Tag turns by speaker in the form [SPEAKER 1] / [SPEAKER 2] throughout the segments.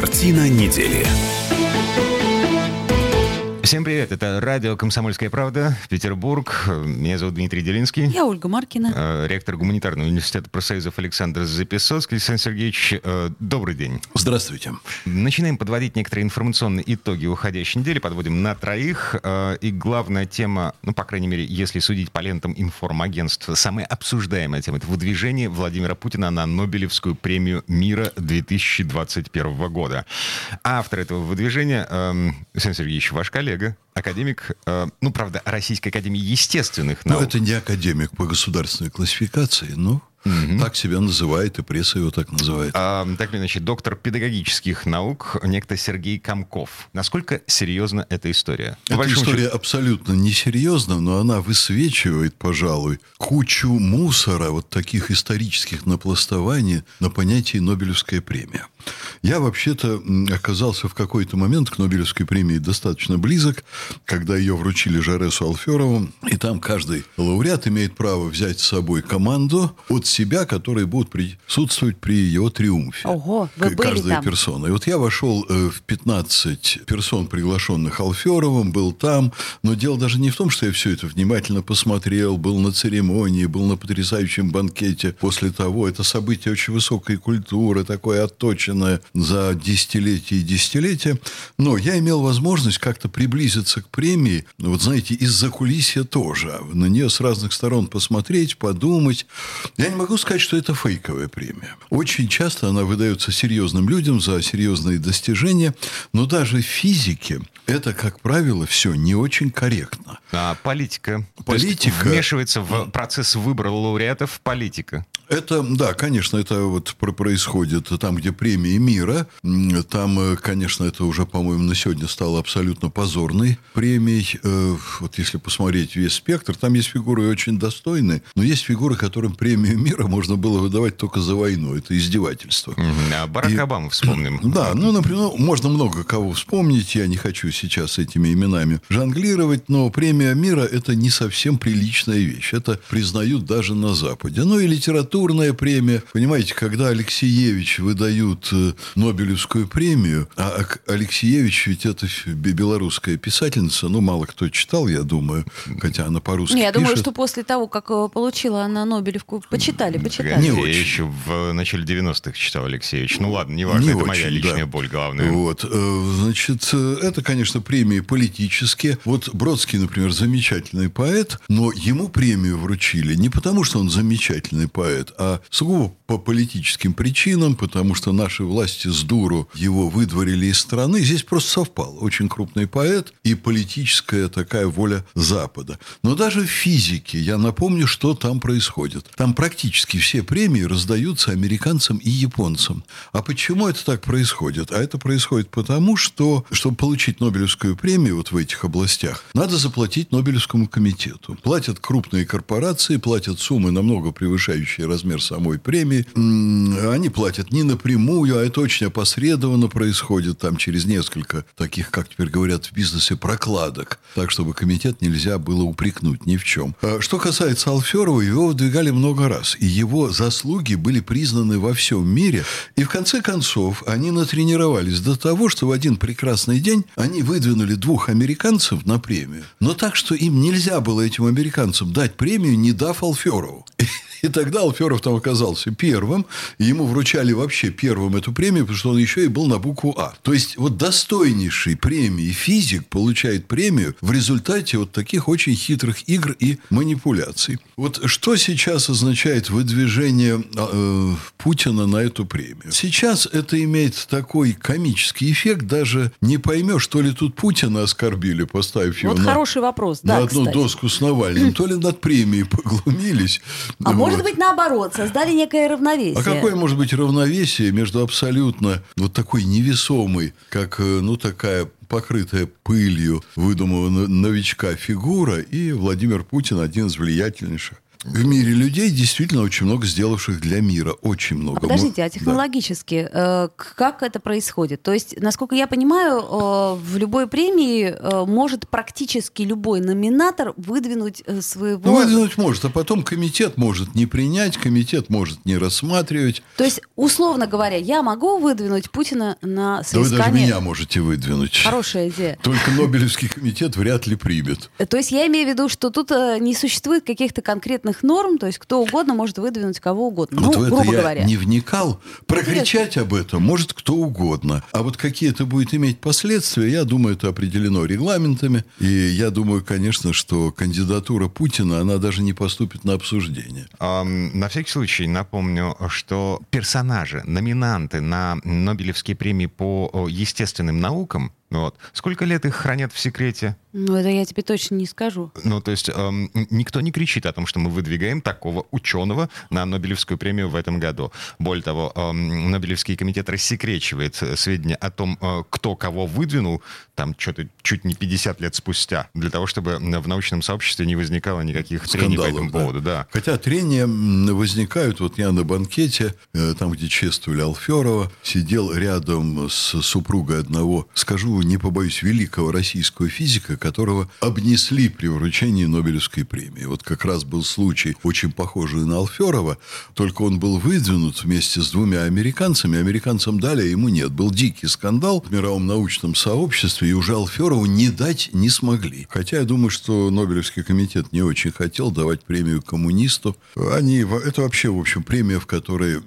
[SPEAKER 1] Картина недели.
[SPEAKER 2] Всем привет, это радио «Комсомольская правда», Петербург. Меня зовут Дмитрий Делинский.
[SPEAKER 3] Я Ольга Маркина.
[SPEAKER 2] Э, ректор Гуманитарного университета профсоюзов Александр Записоцкий. Александр Сергеевич, э, добрый день.
[SPEAKER 4] Здравствуйте.
[SPEAKER 2] Начинаем подводить некоторые информационные итоги уходящей недели. Подводим на троих. Э, и главная тема, ну, по крайней мере, если судить по лентам информагентств, самая обсуждаемая тема — это выдвижение Владимира Путина на Нобелевскую премию мира 2021 года. Автор этого выдвижения, Александр Сергеевич, ваш коллега, коллега, академик, э, ну, правда, Российской Академии Естественных
[SPEAKER 4] ну, наук. Ну, это не академик по государственной классификации, но Угу. Так себя называет, и пресса его так называет.
[SPEAKER 2] А, так или иначе, доктор педагогических наук, некто Сергей Комков. Насколько серьезна эта история?
[SPEAKER 4] Эта история счету... абсолютно несерьезна, но она высвечивает, пожалуй, кучу мусора, вот таких исторических напластований на понятие Нобелевская премия. Я вообще-то оказался в какой-то момент к Нобелевской премии достаточно близок, когда ее вручили Жаресу Алферову, и там каждый лауреат имеет право взять с собой команду от себя, которые будут присутствовать при его триумфе.
[SPEAKER 3] Ого, вы были
[SPEAKER 4] Каждая
[SPEAKER 3] там.
[SPEAKER 4] персона. И вот я вошел э, в 15 персон, приглашенных Алферовым, был там, но дело даже не в том, что я все это внимательно посмотрел, был на церемонии, был на потрясающем банкете. После того, это событие очень высокой культуры, такое отточенное за десятилетия и десятилетия. Но я имел возможность как-то приблизиться к премии, вот знаете, из-за кулисья тоже. На нее с разных сторон посмотреть, подумать. Я не могу сказать, что это фейковая премия. Очень часто она выдается серьезным людям за серьезные достижения, но даже в физике это, как правило, все не очень корректно.
[SPEAKER 2] А политика?
[SPEAKER 4] Политика...
[SPEAKER 2] вмешивается в процесс выбора лауреатов политика.
[SPEAKER 4] Это, да, конечно, это вот происходит там, где премии мира. Там, э, конечно, это уже, по-моему, на сегодня стало абсолютно позорной премией. Э, вот если посмотреть весь спектр, там есть фигуры очень достойные, но есть фигуры, которым премию мира можно было выдавать только за войну. Это издевательство.
[SPEAKER 2] А Барак И... Обама вспомним.
[SPEAKER 4] Да, ну, например, ну, можно много кого вспомнить. Я не хочу сейчас этими именами жонглировать, но премия мира – это не совсем приличная вещь. Это признают даже на Западе. Ну и литература литературная премия. Понимаете, когда Алексеевич выдают э, Нобелевскую премию, а Алексеевич ведь это белорусская писательница, ну, мало кто читал, я думаю, хотя она по-русски
[SPEAKER 3] Не, я
[SPEAKER 4] пишет.
[SPEAKER 3] думаю, что после того, как э, получила она Нобелевку, почитали, почитали.
[SPEAKER 2] Не очень. еще в начале 90-х читал Алексеевич. Ну, ладно, неважно, не это очень, моя личная да. боль главная.
[SPEAKER 4] Вот, э, значит, это, конечно, премии политические. Вот Бродский, например, замечательный поэт, но ему премию вручили не потому, что он замечательный поэт, нет, а сугубо по политическим причинам, потому что наши власти с дуру его выдворили из страны. Здесь просто совпал. Очень крупный поэт и политическая такая воля Запада. Но даже в физике, я напомню, что там происходит. Там практически все премии раздаются американцам и японцам. А почему это так происходит? А это происходит потому, что, чтобы получить Нобелевскую премию вот в этих областях, надо заплатить Нобелевскому комитету. Платят крупные корпорации, платят суммы намного превышающие размер самой премии. Они платят не напрямую, а это очень опосредованно происходит там через несколько таких, как теперь говорят в бизнесе, прокладок. Так, чтобы комитет нельзя было упрекнуть ни в чем. А что касается Алферова, его выдвигали много раз. И его заслуги были признаны во всем мире. И в конце концов они натренировались до того, что в один прекрасный день они выдвинули двух американцев на премию. Но так, что им нельзя было этим американцам дать премию, не дав Алферову. И тогда Алферов там оказался первым, и ему вручали вообще первым эту премию, потому что он еще и был на букву А. То есть, вот достойнейший премии физик получает премию в результате вот таких очень хитрых игр и манипуляций. Вот что сейчас означает выдвижение э, Путина на эту премию? Сейчас это имеет такой комический эффект, даже не поймешь, то ли тут Путина оскорбили, поставив его
[SPEAKER 3] вот
[SPEAKER 4] на,
[SPEAKER 3] хороший вопрос, да,
[SPEAKER 4] на одну
[SPEAKER 3] кстати.
[SPEAKER 4] доску с Навальным, то ли над премией поглумились.
[SPEAKER 3] А может быть, наоборот, создали некое равновесие.
[SPEAKER 4] А какое может быть равновесие между абсолютно вот такой невесомой, как, э, ну, такая покрытая пылью выдуманного новичка фигура и Владимир Путин, один из влиятельнейших в мире людей действительно очень много сделавших для мира. Очень много.
[SPEAKER 3] А подождите, а технологически да. как это происходит? То есть, насколько я понимаю, в любой премии может практически любой номинатор выдвинуть своего...
[SPEAKER 4] Ну, выдвинуть может, а потом комитет может не принять, комитет может не рассматривать.
[SPEAKER 3] То есть, условно говоря, я могу выдвинуть Путина на соискание...
[SPEAKER 4] Да вы даже меня можете выдвинуть.
[SPEAKER 3] Хорошая идея.
[SPEAKER 4] Только Нобелевский комитет вряд ли примет.
[SPEAKER 3] То есть я имею в виду, что тут не существует каких-то конкретных норм, то есть кто угодно может выдвинуть кого угодно.
[SPEAKER 4] Вот
[SPEAKER 3] ну,
[SPEAKER 4] в это
[SPEAKER 3] грубо
[SPEAKER 4] я
[SPEAKER 3] говоря.
[SPEAKER 4] не вникал. Прокричать об этом может кто угодно. А вот какие это будет иметь последствия, я думаю, это определено регламентами. И я думаю, конечно, что кандидатура Путина, она даже не поступит на обсуждение.
[SPEAKER 2] На всякий случай напомню, что персонажи, номинанты на Нобелевские премии по естественным наукам вот. Сколько лет их хранят в секрете?
[SPEAKER 3] Ну, это я тебе точно не скажу.
[SPEAKER 2] Ну, то есть эм, никто не кричит о том, что мы выдвигаем такого ученого на Нобелевскую премию в этом году. Более того, эм, Нобелевский комитет рассекречивает сведения о том, э, кто кого выдвинул, там что-то чуть не 50 лет спустя, для того, чтобы в научном сообществе не возникало никаких Скандалов, трений по этому да. поводу. Да.
[SPEAKER 4] Хотя трения возникают, вот я на банкете, э, там, где чествовали Алферова, сидел рядом с супругой одного, скажу не побоюсь, великого российского физика, которого обнесли при вручении Нобелевской премии. Вот как раз был случай, очень похожий на Алферова, только он был выдвинут вместе с двумя американцами. Американцам дали, а ему нет. Был дикий скандал в мировом научном сообществе, и уже Алферову не дать не смогли. Хотя я думаю, что Нобелевский комитет не очень хотел давать премию коммунисту. Они, это вообще, в общем, премия, в которой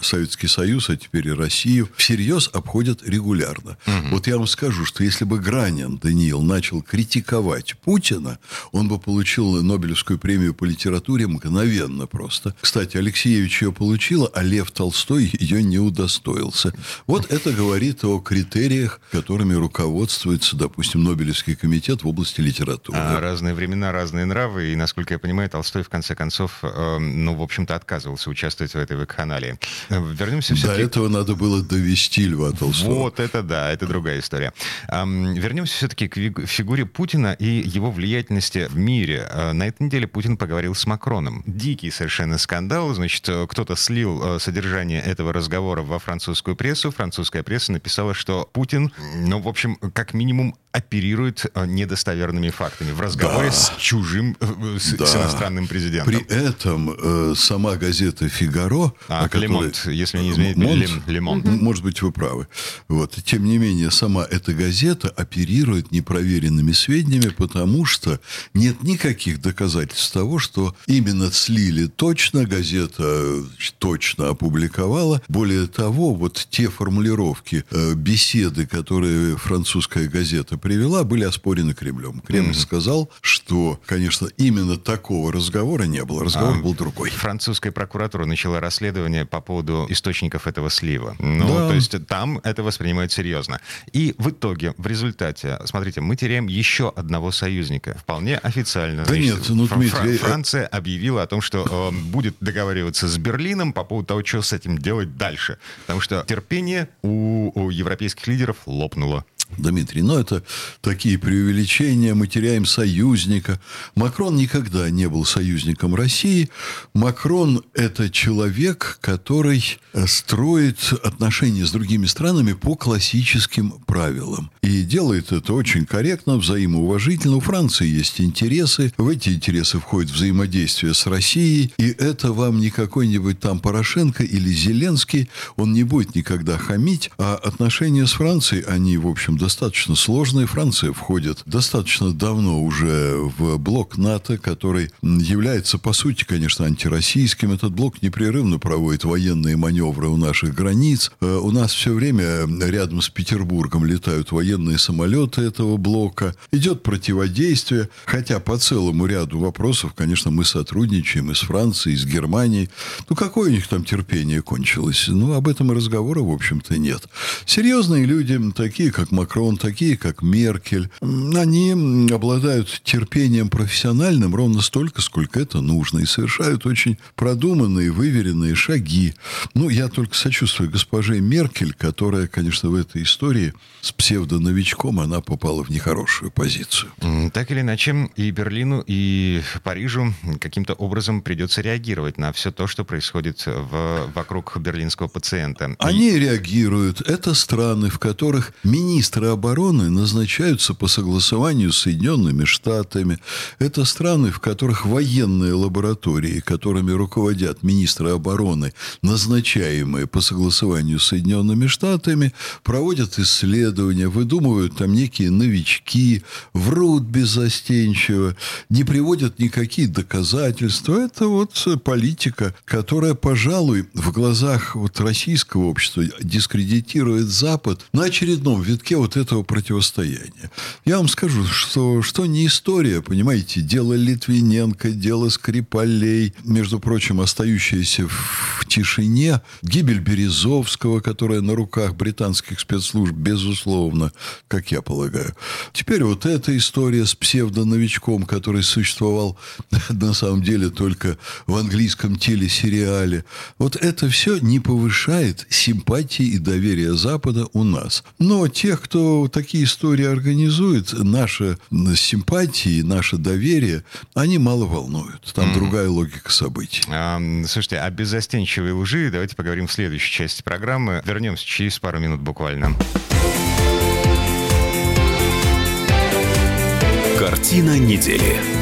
[SPEAKER 4] Советский Союз, а теперь и Россию, всерьез обходят регулярно. Угу. Вот я вам скажу, скажу, что если бы Гранин Даниил начал критиковать Путина, он бы получил Нобелевскую премию по литературе мгновенно просто. Кстати, Алексеевич ее получил, а Лев Толстой ее не удостоился. Вот это говорит о критериях, которыми руководствуется, допустим, Нобелевский комитет в области литературы.
[SPEAKER 2] А разные времена, разные нравы, и, насколько я понимаю, Толстой, в конце концов, э, ну, в общем-то, отказывался участвовать в этой вакханалии. Вернемся все-таки...
[SPEAKER 4] До этого надо было довести Льва Толстого.
[SPEAKER 2] Вот это да, это другая история. Вернемся все-таки к фигуре Путина и его влиятельности в мире. А, на этой неделе Путин поговорил с Макроном. Дикий совершенно скандал. Значит, э, кто-то слил э, содержание этого разговора во французскую прессу. Французская пресса написала, что Путин, ну, в общем, как минимум оперирует э, недостоверными фактами в разговоре да. с чужим, с, да. с иностранным президентом.
[SPEAKER 4] При этом э, сама газета «Фигаро»,
[SPEAKER 2] а, которой... Лемонт, если не изменить, Монт, Лемонт.
[SPEAKER 4] Может быть, вы правы. Вот. Тем не менее, сама эта газета оперирует непроверенными сведениями, потому что нет никаких доказательств того, что именно слили точно, газета точно опубликовала. Более того, вот те формулировки, э, беседы, которые французская газета привела, были оспорены Кремлем. Кремль mm-hmm. сказал, что, конечно, именно такого разговора не было. Разговор а, был другой.
[SPEAKER 2] Французская прокуратура начала расследование по поводу источников этого слива. Ну, да. то есть там это воспринимают серьезно. И в итоге в результате, смотрите, мы теряем еще одного союзника. Вполне официально.
[SPEAKER 4] Да Значит, нет, ну, Дмитрий...
[SPEAKER 2] Э, Франция объявила о том, что э, будет договариваться с Берлином по поводу того, что с этим делать дальше. Потому что терпение у, у европейских лидеров лопнуло.
[SPEAKER 4] Дмитрий, но это такие преувеличения, мы теряем союзника. Макрон никогда не был союзником России. Макрон – это человек, который строит отношения с другими странами по классическим правилам. И делает это очень корректно, взаимоуважительно. У Франции есть интересы. В эти интересы входит взаимодействие с Россией. И это вам не какой-нибудь там Порошенко или Зеленский. Он не будет никогда хамить. А отношения с Францией, они, в общем, достаточно сложные. Франция входит достаточно давно уже в блок НАТО, который является, по сути, конечно, антироссийским. Этот блок непрерывно проводит военные маневры у наших границ. Э, у нас все время рядом с Петербургом летают военные самолеты этого блока. Идет противодействие. Хотя по целому ряду вопросов, конечно, мы сотрудничаем и с Францией, и с Германией. Ну, какое у них там терпение кончилось? Ну, об этом и разговора, в общем-то, нет. Серьезные люди, такие как Макрон, Макрон, такие как Меркель, они обладают терпением профессиональным ровно столько, сколько это нужно, и совершают очень продуманные, выверенные шаги. Ну, я только сочувствую госпоже Меркель, которая, конечно, в этой истории с псевдоновичком, она попала в нехорошую позицию.
[SPEAKER 2] Так или иначе, и Берлину, и Парижу каким-то образом придется реагировать на все то, что происходит в, вокруг берлинского пациента.
[SPEAKER 4] Они реагируют. Это страны, в которых министры обороны назначаются по согласованию с Соединенными Штатами. Это страны, в которых военные лаборатории, которыми руководят министры обороны, назначаемые по согласованию с Соединенными Штатами, проводят исследования, выдумывают там некие новички, врут беззастенчиво, не приводят никакие доказательства. Это вот политика, которая, пожалуй, в глазах вот российского общества дискредитирует Запад на очередном витке вот этого противостояния. Я вам скажу, что, что не история, понимаете, дело Литвиненко, дело Скрипалей, между прочим, остающиеся в тишине, гибель Березовского, которая на руках британских спецслужб, безусловно, как я полагаю. Теперь вот эта история с псевдоновичком, который существовал на самом деле только в английском телесериале. Вот это все не повышает симпатии и доверия Запада у нас. Но тех, кто такие истории организует, наша симпатия, наше доверие, они мало волнуют. Там mm-hmm. другая логика событий.
[SPEAKER 2] А, слушайте, о беззастенчивой лжи давайте поговорим в следующей части программы. Вернемся через пару минут буквально.
[SPEAKER 1] Картина недели.